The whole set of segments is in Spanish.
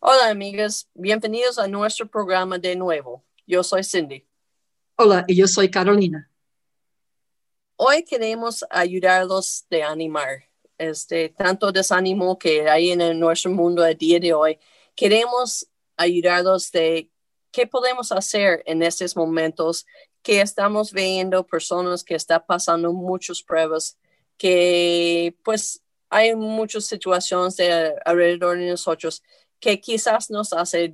Hola amigas, bienvenidos a nuestro programa de nuevo. Yo soy Cindy. Hola, y yo soy Carolina. Hoy queremos ayudarlos de animar este tanto desánimo que hay en nuestro mundo a día de hoy. Queremos ayudarlos de qué podemos hacer en estos momentos que estamos viendo personas que están pasando muchas pruebas, que pues hay muchas situaciones de alrededor de nosotros que quizás nos hace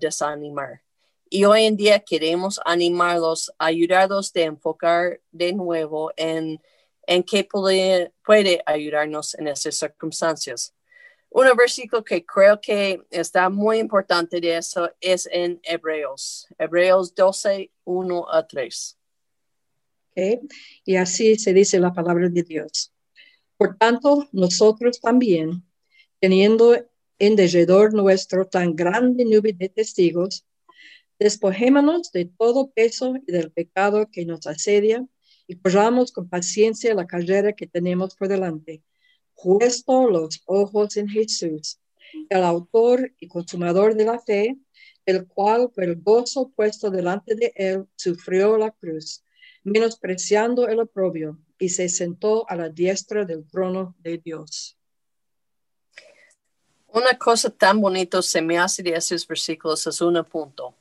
desanimar. Y hoy en día queremos animarlos, ayudarlos de enfocar de nuevo en, en qué puede, puede ayudarnos en esas circunstancias. Un versículo que creo que está muy importante de eso es en Hebreos, Hebreos 12, 1 a 3. Y así se dice la palabra de Dios. Por tanto, nosotros también, teniendo en derredor nuestro tan grande nube de testigos, despojémonos de todo peso y del pecado que nos asedia y corramos con paciencia la carrera que tenemos por delante, puesto los ojos en Jesús, el autor y consumador de la fe, el cual por el gozo puesto delante de él sufrió la cruz, menospreciando el oprobio, y se sentó a la diestra del trono de Dios. Una cosa tan bonita se me hace de esos versículos es un punto.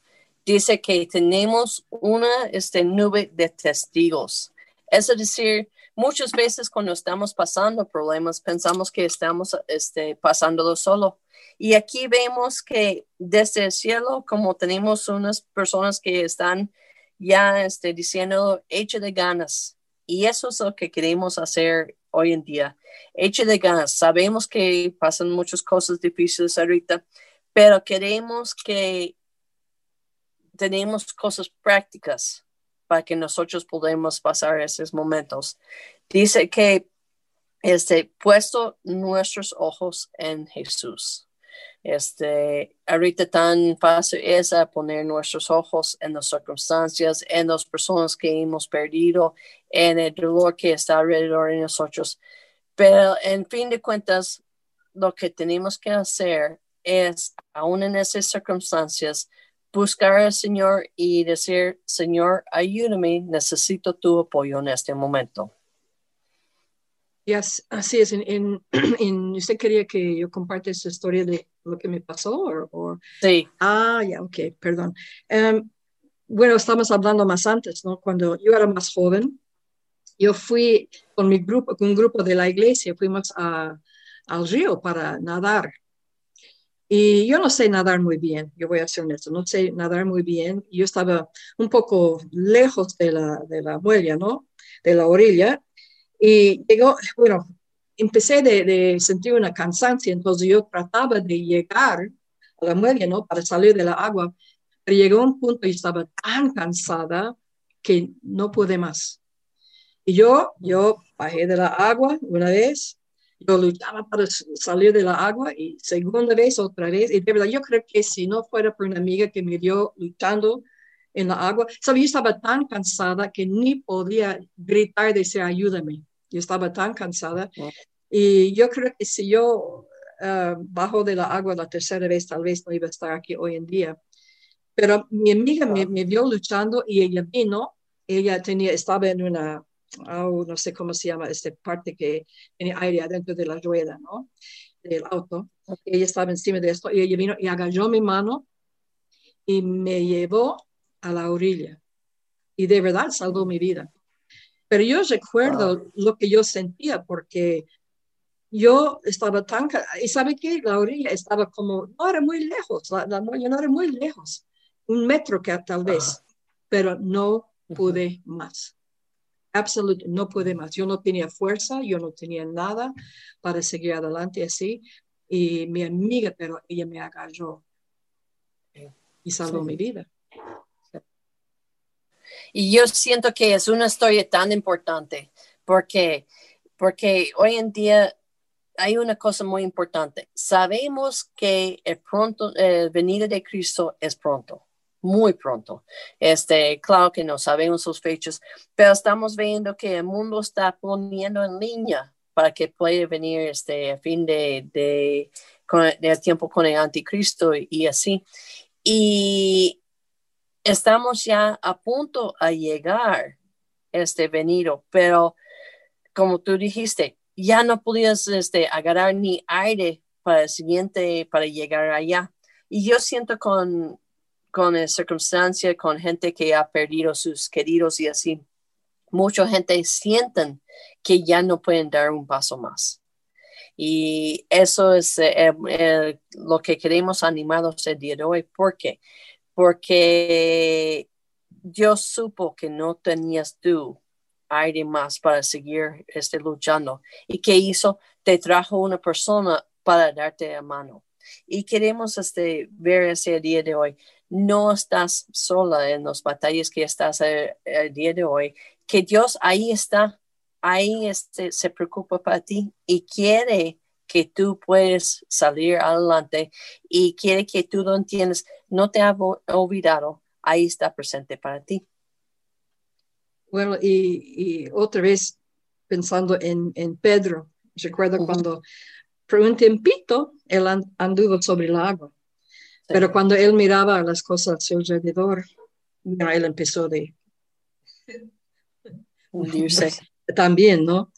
Dice que tenemos una este, nube de testigos. Es decir, muchas veces cuando estamos pasando problemas pensamos que estamos este, pasándolo solo. Y aquí vemos que desde el cielo, como tenemos unas personas que están ya este, diciendo, hecho de ganas. Y eso es lo que queremos hacer hoy en día. Eche de ganas. Sabemos que pasan muchas cosas difíciles ahorita, pero queremos que tenemos cosas prácticas para que nosotros podamos pasar esos momentos. Dice que este, puesto nuestros ojos en Jesús. Este, ahorita tan fácil es poner nuestros ojos en las circunstancias, en las personas que hemos perdido, en el dolor que está alrededor de nosotros. Pero en fin de cuentas, lo que tenemos que hacer es, aún en esas circunstancias, buscar al Señor y decir, Señor, ayúdame, necesito tu apoyo en este momento. Así es. En, ¿Usted quería que yo comparte su historia de lo que me pasó? O, Sí. Ah, ya, ok, perdón. Em, bueno, estamos hablando más antes, ¿no? Cuando yo era más joven, yo fui con mi grupo, con un grupo de la iglesia, fuimos a, al río para nadar. Y yo no sé nadar muy bien, yo voy a ser honesto, no sé nadar muy bien. Yo estaba un poco lejos de la, de la muella, ¿no? De la orilla. Y llegó, bueno, empecé de, de sentir una cansancio, entonces yo trataba de llegar a la muella, ¿no? Para salir de la agua. Pero llegó un punto y estaba tan cansada que no pude más. Y yo, yo bajé de la agua una vez, yo luchaba para salir de la agua y segunda vez, otra vez. Y de verdad, yo creo que si no fuera por una amiga que me dio luchando en la agua, ¿sabes? yo estaba tan cansada que ni podía gritar, decir ayúdame. Yo estaba tan cansada. Y yo creo que si yo uh, bajo de la agua la tercera vez, tal vez no iba a estar aquí hoy en día. Pero mi amiga me, me vio luchando y ella vino, ella tenía, estaba en una oh, no sé cómo se llama, esta parte que tiene aire adentro de la rueda, ¿no? Del auto. Ella estaba encima de esto y ella vino y agarró mi mano y me llevó a la orilla. Y de verdad salvó mi vida. Pero yo recuerdo lo que yo sentía porque yo estaba tan... ¿Y sabe qué? La orilla estaba como... No era muy lejos, la, la no era muy lejos. Un metro que tal vez. Pero no pude más absolutamente no pude más. Yo no tenía fuerza, yo no tenía nada para seguir adelante así. Y mi amiga, pero ella me agarró y salvó mi vida. Y yo siento que es una historia tan importante porque, porque hoy en día hay una cosa muy importante. Sabemos que el pronto, el venida de Cristo es pronto muy pronto. Este, claro que no sabemos sus fechas, pero estamos viendo que el mundo está poniendo en línea para que pueda venir este fin de, de el tiempo con el anticristo y, así. Y estamos ya a punto a llegar este venido, pero como tú dijiste, ya no podías este, agarrar ni aire para el siguiente, para llegar allá. Y yo siento con, con circunstancia, con gente que ha perdido sus queridos y así, mucha gente sienten que ya no pueden dar un paso más. Y eso es eh, eh, lo que queremos animados el día de hoy. ¿Por qué? Porque yo supo que no tenías tú aire más para seguir este, luchando. ¿Y qué hizo? Te trajo una persona para darte la mano. Y queremos este, ver ese día de hoy. No estás sola en las batallas que estás el, el día de hoy, que Dios ahí está, ahí este, se preocupa para ti y quiere que tú puedes salir adelante y quiere que tú lo entiendas. No te ha olvidado, ahí está presente para ti. Bueno, y, otra vez pensando en, Pedro, recuerdo cuando por un tiempito él anduvo sobre el agua, pero cuando él miraba las cosas a su alrededor, él empezó de hundirse también, ¿no?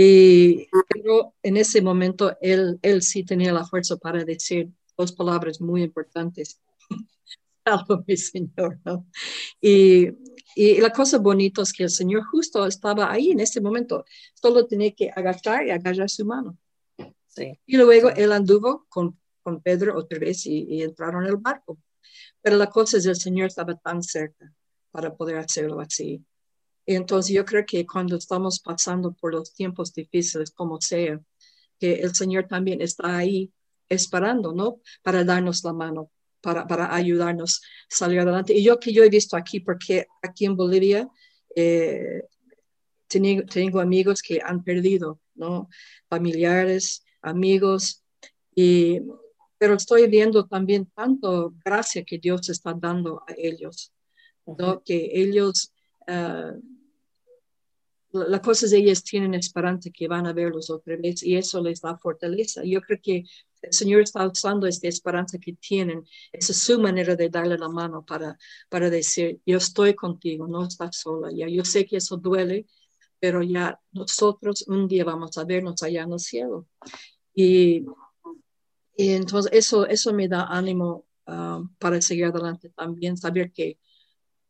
Y pero en ese momento él, él sí tenía la fuerza para decir dos palabras muy importantes. Salvo mi Señor, ¿no? Y y la cosa bonita es que el Señor justo estaba ahí en ese momento. Solo tenía que agachar y agarrar su mano. Sí. Y luego él anduvo con, con Pedro otra vez y, entraron en el barco. Pero la cosa es que el Señor estaba tan cerca para poder hacerlo así. Entonces yo creo que cuando estamos pasando por los tiempos difíciles, como sea, que el Señor también está ahí esperando, ¿no? Para darnos la mano, para, para ayudarnos a salir adelante. Y yo que yo he visto aquí, porque aquí en Bolivia eh, tengo, tengo, amigos que han perdido, ¿no? Familiares, amigos, y, pero estoy viendo también tanto gracia que Dios está dando a ellos, ¿no? Que ellos... Uh, la cosa es ellos tienen esperanza que van a verlos otra vez y eso les da fortaleza. Yo creo que el Señor está usando esta esperanza que tienen. Es su manera de darle la mano para, para decir, yo estoy contigo, no estás sola. Ya yo sé que eso duele, pero ya nosotros un día vamos a vernos allá en el cielo. Y, y entonces eso, eso me da ánimo um, para seguir adelante también, saber que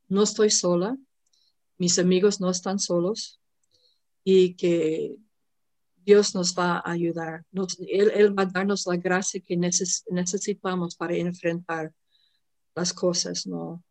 no estoy sola, mis amigos no están solos y que Dios nos va a ayudar. él, va a darnos la gracia que necesitamos para enfrentar las cosas, ¿no?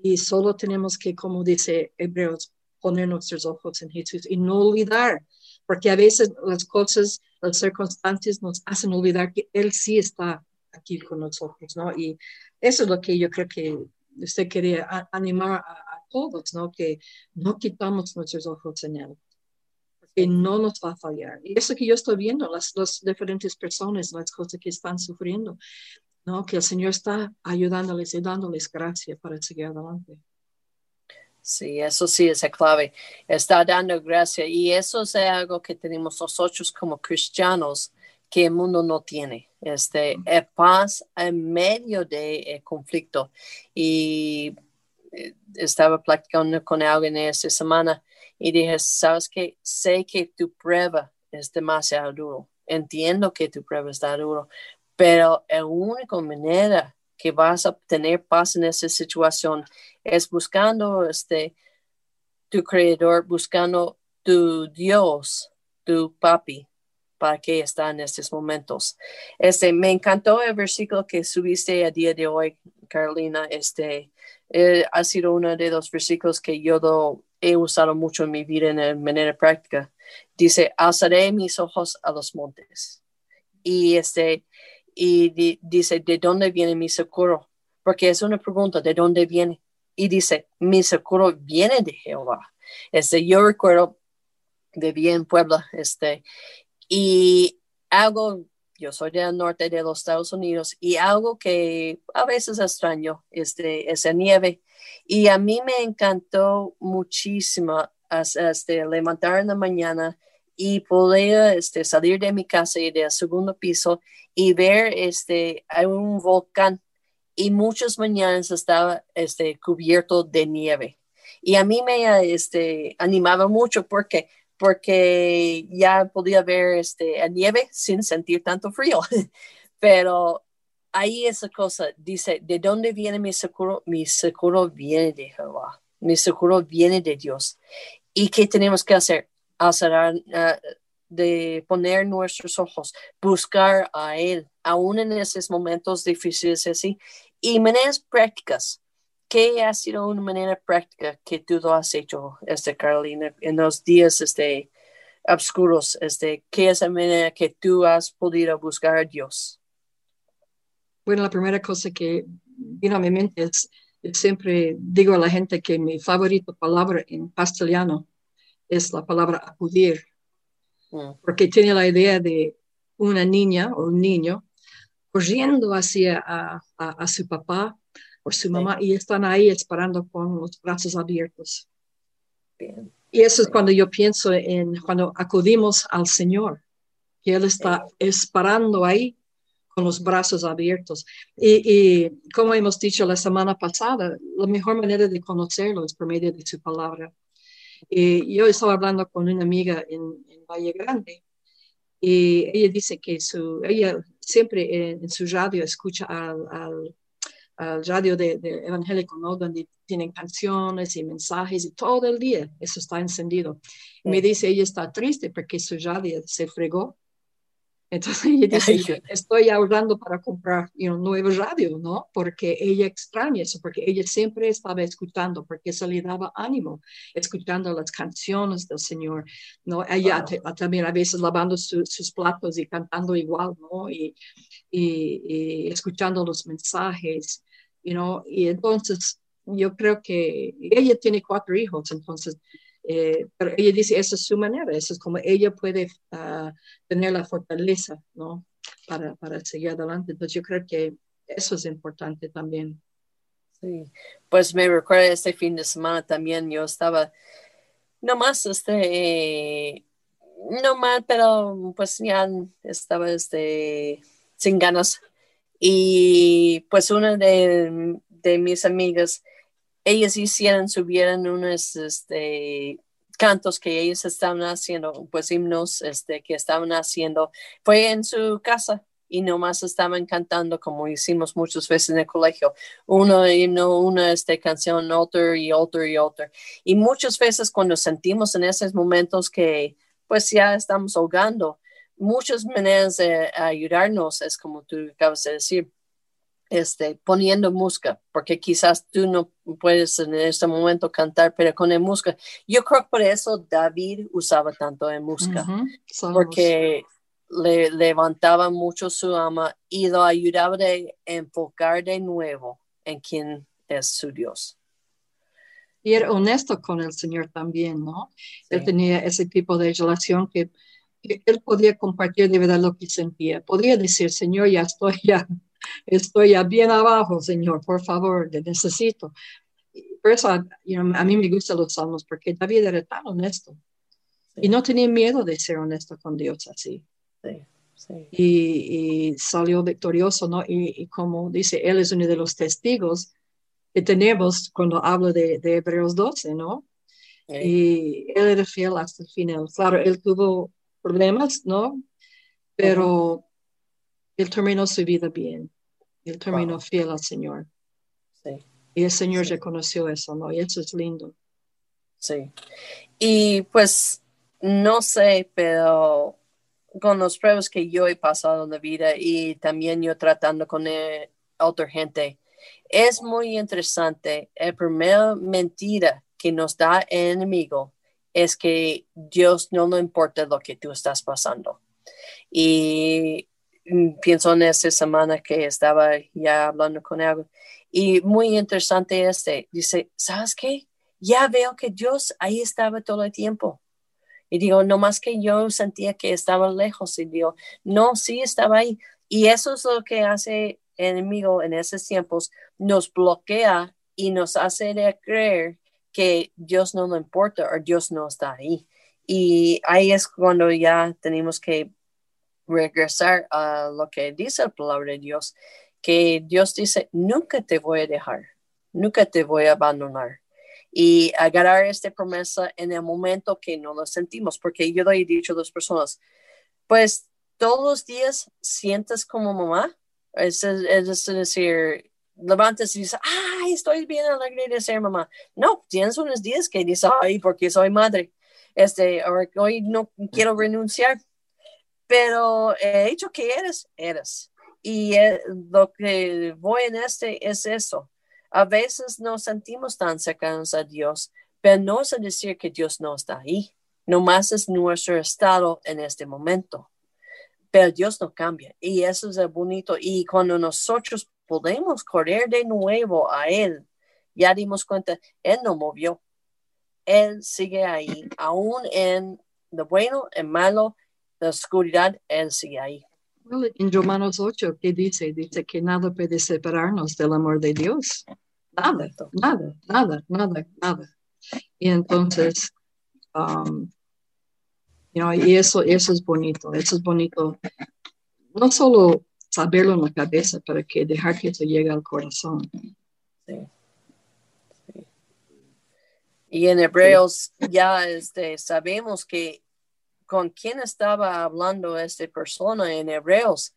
Y solo tenemos que, como dice Hebreos, poner nuestros ojos en Jesús y no olvidar, porque a veces las cosas, las circunstancias nos hacen olvidar que Él sí está aquí con nosotros, ¿no? Y eso es lo que yo creo que usted quería animar a, todos, ¿no? Que no quitamos nuestros ojos en Él que no nos va a fallar. Y eso que yo estoy viendo, las, las diferentes personas, las cosas que están sufriendo, ¿no? que el Señor está ayudándoles y dándoles gracia para seguir adelante. Sí, eso sí es la clave. Está dando gracia y eso es algo que tenemos nosotros como cristianos que el mundo no tiene. Este, es paz en medio de conflicto. Y eh, estaba platicando con alguien esta semana y dije, sabes que sé que tu prueba es demasiado duro. Entiendo que tu prueba está duro, pero la única manera que vas a tener paz en esa situación es buscando este tu creador, buscando tu Dios, tu papi, para que está en estos momentos. Este, me encantó el versículo que subiste a día de hoy, Carolina. Este, eh, ha sido uno de los versículos que yo he usado mucho en mi vida en manera práctica. Dice, alzaré mis ojos a los montes. Y, este, y dice, ¿de dónde viene mi socorro? Porque es una pregunta, ¿de dónde viene? Y dice, mi socorro viene de Jehová. Este, yo recuerdo, vivía en Puebla, este, y algo yo soy del norte de los Estados Unidos y algo que a veces extraño este, es la nieve. Y a mí me encantó muchísimo hasta levantar en la mañana y podía este, salir de mi casa y del segundo piso y ver este, un volcán y muchas mañanas estaba este, cubierto de nieve. Y a mí me este, animaba mucho porque, porque ya podía ver este, nieve sin sentir tanto frío. Pero ahí esa cosa dice, ¿de dónde viene mi seguro? Mi seguro viene de Jehová. Mi seguro viene de Dios. ¿Y qué tenemos que hacer? Hacer, uh, de poner nuestros ojos, buscar a Él, aún en esos momentos difíciles así. Y maneras prácticas. ¿Qué ha sido una manera práctica que tú lo has hecho, este, Carolina, en los días este, oscuros? Este, ¿Qué es la manera que tú has podido buscar a Dios? Bueno, la primera cosa que vino a mi mente es, siempre digo a la gente que mi favorita palabra en castellano es la palabra acudir, mm. porque tiene la idea de una niña o un niño corriendo hacia a, su papá o su mamá y están ahí esperando con los brazos abiertos. Y eso es cuando yo pienso en cuando acudimos al Señor, que Él está esperando ahí con los brazos abiertos. Y, como hemos dicho la semana pasada, la mejor manera de conocerlo es por medio de su palabra. Y yo estaba hablando con una amiga en, Valle Grande y ella dice que su, ella siempre en, su radio escucha al, al, radio de, evangélico, ¿no? Donde tienen canciones y mensajes y todo el día eso está encendido. Me dice, ella está triste porque su radio se fregó entonces ella dice, estoy ahorrando para comprar un nuevo radio, ¿no? Porque ella extraña eso, porque ella siempre estaba escuchando, porque eso le daba ánimo, escuchando las canciones del Señor, ¿no? Ella también a veces lavando sus platos y cantando igual, ¿no? Y, y, escuchando los mensajes, you y entonces yo creo que ella tiene cuatro hijos, entonces eh, pero ella dice, esa es su manera, eso es como ella puede ah, tener la fortaleza, ¿no? Para, para seguir adelante. Entonces yo creo que eso es importante también. Sí, pues me recuerda este fin de semana también, yo estaba nomás, este, no mal, pero pues ya estaba, este, sin ganas. Y pues una de, de mis amigas, ellas hicieran, subieran unos este, cantos que ellos estaban haciendo, pues himnos este, que estaban haciendo, fue en su casa y nomás estaban cantando como hicimos muchas veces en el colegio, uno himno, una este, canción, otro y otro y otro. Y muchas veces cuando sentimos en esos momentos que pues ya estamos ahogando, muchas maneras de ayudarnos es como tú acabas de decir, este, poniendo música, porque quizás tú no puedes en este momento cantar, pero con la música. Yo creo que por eso David usaba tanto de música, porque le levantaba mucho su ama y lo ayudaba a enfocar de nuevo en quién es su Dios. Y era honesto con el Señor también, ¿no? Él tenía ese tipo de relación que él podía compartir de verdad lo que sentía. Podía decir, Señor, ya estoy ya estoy bien abajo, Señor, por favor, te necesito. Por eso a mí me gustan los salmos, porque David era tan honesto y no tenía miedo de ser honesto con Dios así. Y, salió victorioso, ¿no? Y, como dice, él es uno de los testigos que tenemos cuando habla de, Hebreos 12, ¿no? Y él era fiel hasta el final. Claro, él tuvo problemas, ¿no? Pero él terminó su vida bien. Él terminó fiel al Señor. Sí. Y el Señor reconoció eso, ¿no? Y eso es lindo. Sí. Y pues, no sé, pero con los pruebas que yo he pasado en la vida y también yo tratando con eh, otra gente, es muy interesante. La primera mentira que nos da el enemigo es que Dios no le importa lo que tú estás pasando. Y Mm, pienso en esa semana que estaba ya hablando con él y muy interesante este, dice, ¿sabes qué? Ya veo que Dios ahí estaba todo el tiempo. Y digo, no más que yo sentía que estaba lejos y digo, no, sí estaba ahí. Y eso es lo que hace enemigo en esos tiempos, nos bloquea y nos hace creer que Dios no le importa o Dios no está ahí. Y ahí es cuando ya tenemos que regresar a lo que dice la palabra de Dios, que Dios dice, nunca te voy a dejar, nunca te voy a abandonar. Y agarrar esta promesa en el momento que no lo sentimos, porque yo le he dicho a las personas, pues todos los días sientes como mamá, es, es decir, levantas y dices, ay, estoy bien alegre de ser mamá. No, tienes unos días que dices, ay, porque soy madre. Este, hoy no quiero renunciar, pero he dicho que eres, eres. Y eh, lo que voy en este es eso. A veces nos sentimos tan cercanos a Dios, pero no es decir que Dios no está ahí. Nomás es nuestro estado en este momento. Pero Dios no cambia. Y eso es bonito. Y cuando nosotros podemos correr de nuevo a Él, ya dimos cuenta, Él no movió. Él sigue ahí, aún en lo bueno, en malo, la oscuridad, Él sigue ahí. en Romanos 8, ¿qué dice? Dice que nada puede separarnos del amor de Dios. Nada, nada, nada, nada, nada. Y entonces, um, y eso, eso es bonito, eso es bonito. No solo saberlo en la cabeza, para que dejar que eso llegue al corazón. Sí. Y en Hebreos ya este, sabemos que con quién estaba hablando esta persona en Hebreos.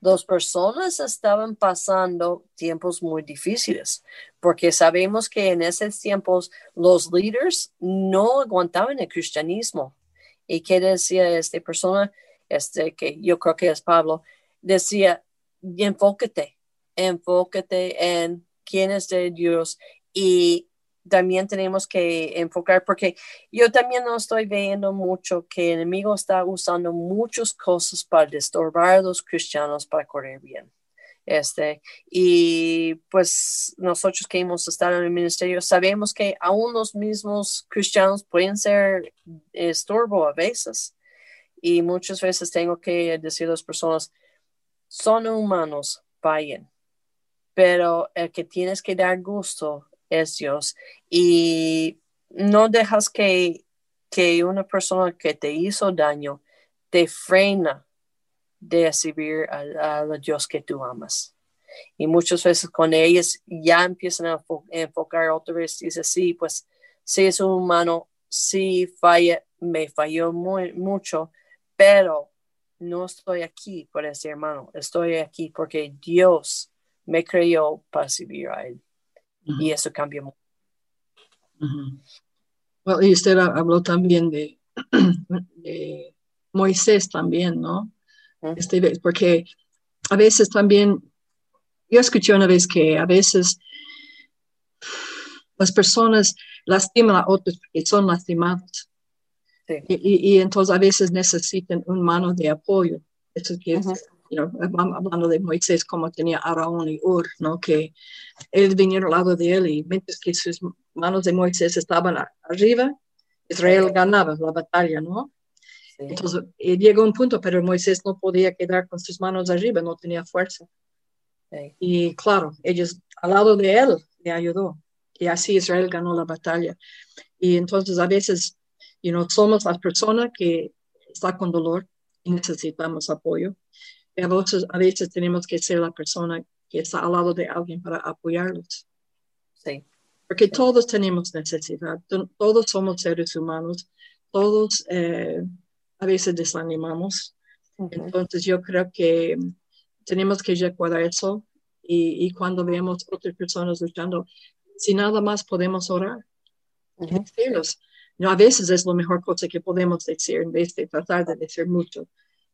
Dos personas estaban pasando tiempos muy difíciles, porque sabemos que en esos tiempos los líderes no aguantaban el cristianismo. ¿Y qué decía esta persona? Este, que yo creo que es Pablo, decía, enfócate, enfócate en quién es de Dios y también tenemos que enfocar porque yo también no estoy viendo mucho que el enemigo está usando muchas cosas para disturbar a los cristianos para correr bien. Este, y pues nosotros que hemos estado en el ministerio sabemos que aún los mismos cristianos pueden ser estorbo a veces. Y muchas veces tengo que decir a las personas, son humanos, vayan. Pero el que tienes que dar gusto es Dios. Y no dejas que, que una persona que te hizo daño te frena de servir a, a Dios que tú amas. Y muchas veces con ellos ya empiezan a enfocar otra vez, dice, sí, pues sí es un humano, sí falla, me falló muy, mucho, pero no estoy aquí por ese hermano, estoy aquí porque Dios me creyó para servir a él. Y eso cambia mucho. y usted habló también de, Moisés también, ¿no? este, porque a veces también, yo escuché una vez que a veces las personas lastiman a otros porque son lastimados. Y, entonces a veces necesitan un mano de apoyo. Eso que hablando de Moisés como tenía Araón y Ur, ¿no? que él vinieron al lado de él y mientras que sus manos de Moisés estaban arriba, Israel ganaba la batalla, ¿no? Entonces llegó un punto, pero Moisés no podía quedar con sus manos arriba, no tenía fuerza. Y claro, ellos al lado de él le ayudó. Y así Israel ganó la batalla. Y entonces a veces you know, somos las personas que está con dolor y necesitamos apoyo. Y a veces, a veces tenemos que ser la persona que está al lado de alguien para apoyarlos. Sí. Porque todos tenemos necesidad, todos somos seres humanos, todos eh, a veces desanimamos. Entonces yo creo que tenemos que recordar eso y, y, cuando vemos otras personas luchando, si nada más podemos orar, decirlos, no, a veces es la mejor cosa que podemos decir en vez de tratar de decir mucho.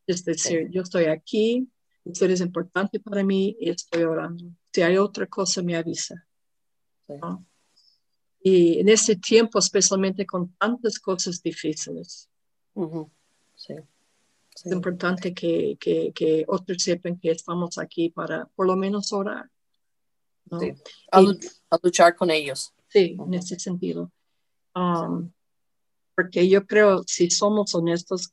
Es decir, yo estoy aquí, usted es importante para mí y estoy orando. Si hay otra cosa, me avisa. Y en este tiempo, especialmente con tantas cosas difíciles, es importante que, que, que, otros sepan que estamos aquí para por lo menos orar. A, luchar con ellos. Sí, en ese sentido. Um, porque yo creo, si somos honestos,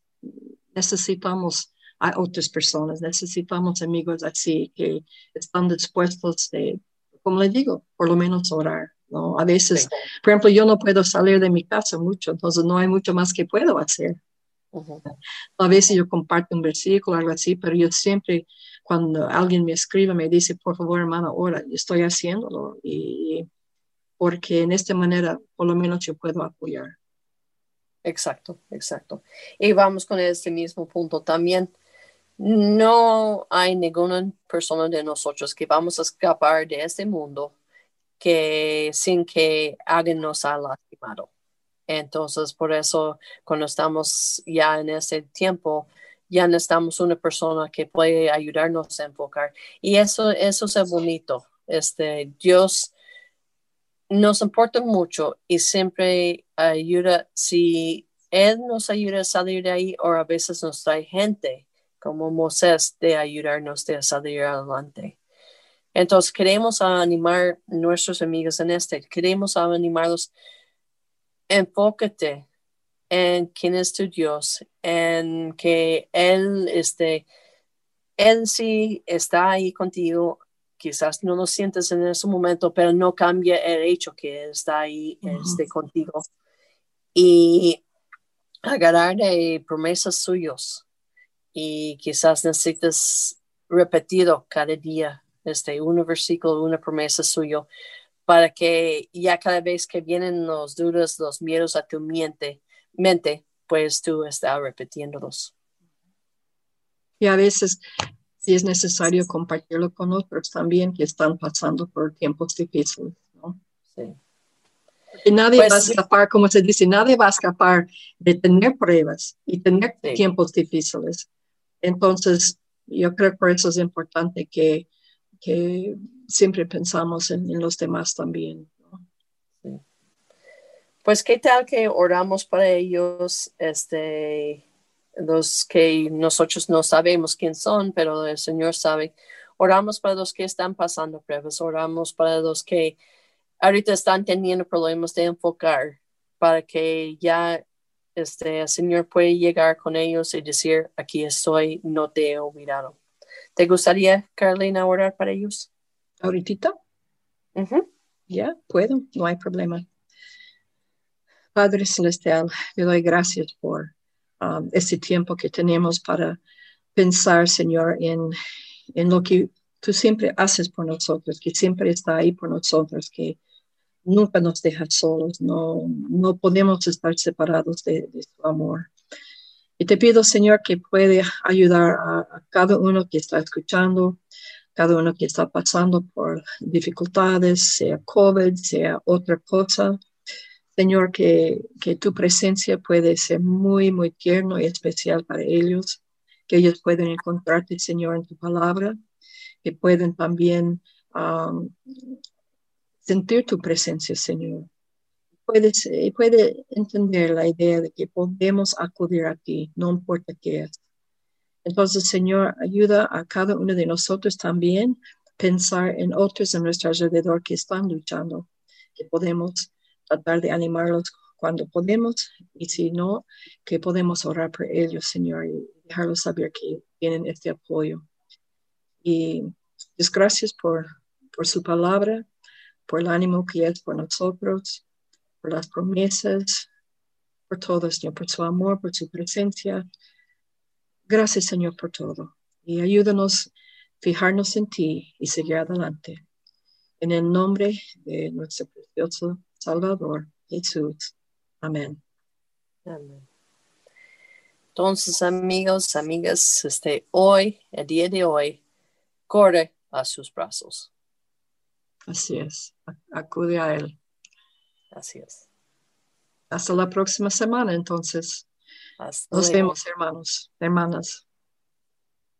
necesitamos a otras personas, necesitamos amigos así que están dispuestos de, como le digo, por lo menos orar, ¿no? A veces, por ejemplo, yo no puedo salir de mi casa mucho, entonces no hay mucho más que puedo hacer. A veces yo comparto un versículo, algo así, pero yo siempre, cuando alguien me escribe, me dice, por favor, hermano, ahora estoy haciéndolo, y porque en esta manera, por lo menos, yo puedo apoyar. Exacto, exacto. Y vamos con este mismo punto también. No hay ninguna persona de nosotros que vamos a escapar de este mundo que sin que alguien nos ha lastimado. Entonces, por eso, cuando estamos ya en ese tiempo, ya necesitamos una persona que puede ayudarnos a enfocar. Y eso, eso es bonito. Este, Dios nos importa mucho y siempre ayuda, si Él nos ayuda a salir de ahí o a veces nos trae gente como Moisés de ayudarnos a salir adelante. Entonces queremos animar nuestros amigos en este, queremos animarlos, enfócate en quién es tu Dios, en que Él, este, Él sí está ahí contigo, quizás no lo sientes en ese momento, pero no cambia el hecho que está ahí este, contigo. Y agarrar de promesas suyos y quizás necesites repetido cada día este, un versículo, una promesa suyo, para que ya cada vez que vienen los dudas, los miedos a tu mente, mente pues tú estás repitiéndolos. Y a veces si es necesario compartirlo con otros también que están pasando por tiempos difíciles, ¿no? Sí. Y nadie pues va a escapar, como se dice, nadie va a escapar de tener pruebas y tener tiempos difíciles. Entonces, yo creo que por eso es importante que que siempre pensamos en, los demás también. Pues qué tal que oramos para ellos, este, los que nosotros no sabemos quién son, pero el Señor sabe. Oramos para los que están pasando pruebas, oramos para los que ahorita están teniendo problemas de enfocar, para que ya este, el Señor puede llegar con ellos y decir, aquí estoy, no te he olvidado. ¿Te gustaría, Carolina, orar para ellos? ¿Ahorita? Ya, puedo, no hay problema. Padre Celestial, le doy gracias por um, este tiempo que tenemos para pensar, Señor, en, en lo que tú siempre haces por nosotros, que siempre está ahí por nosotros, que nunca nos dejas solos, no, no podemos estar separados de, de tu amor. Y te pido, Señor, que puede ayudar a, cada uno que está escuchando, cada uno que está pasando por dificultades, sea COVID, sea otra cosa. Señor, que, tu presencia puede ser muy, muy tierno y especial para ellos, que ellos pueden encontrarte, Señor, en tu palabra, que pueden también sentir tu presencia, Señor puede, puede entender la idea de que podemos acudir a ti, no importa qué es. Entonces, Señor, ayuda a cada uno de nosotros también pensar en otros en nuestro alrededor que están luchando, que podemos tratar de animarlos cuando podemos y si no, que podemos orar por ellos, Señor, y dejarlos saber que tienen este apoyo. Y gracias por, por su palabra, por el ánimo que es por nosotros por las promesas, por todo, Señor, por su amor, por su presencia. Gracias, Señor, por todo. Y ayúdanos a fijarnos en ti y seguir adelante. En el nombre de nuestro precioso Salvador, Jesús. Amén. Amén. Entonces, amigos, amigas, este, hoy, el día de hoy, corre a sus brazos. Así es, acude a Él. Así es. Hasta la próxima semana, entonces. Nos vemos, hermanos, hermanas.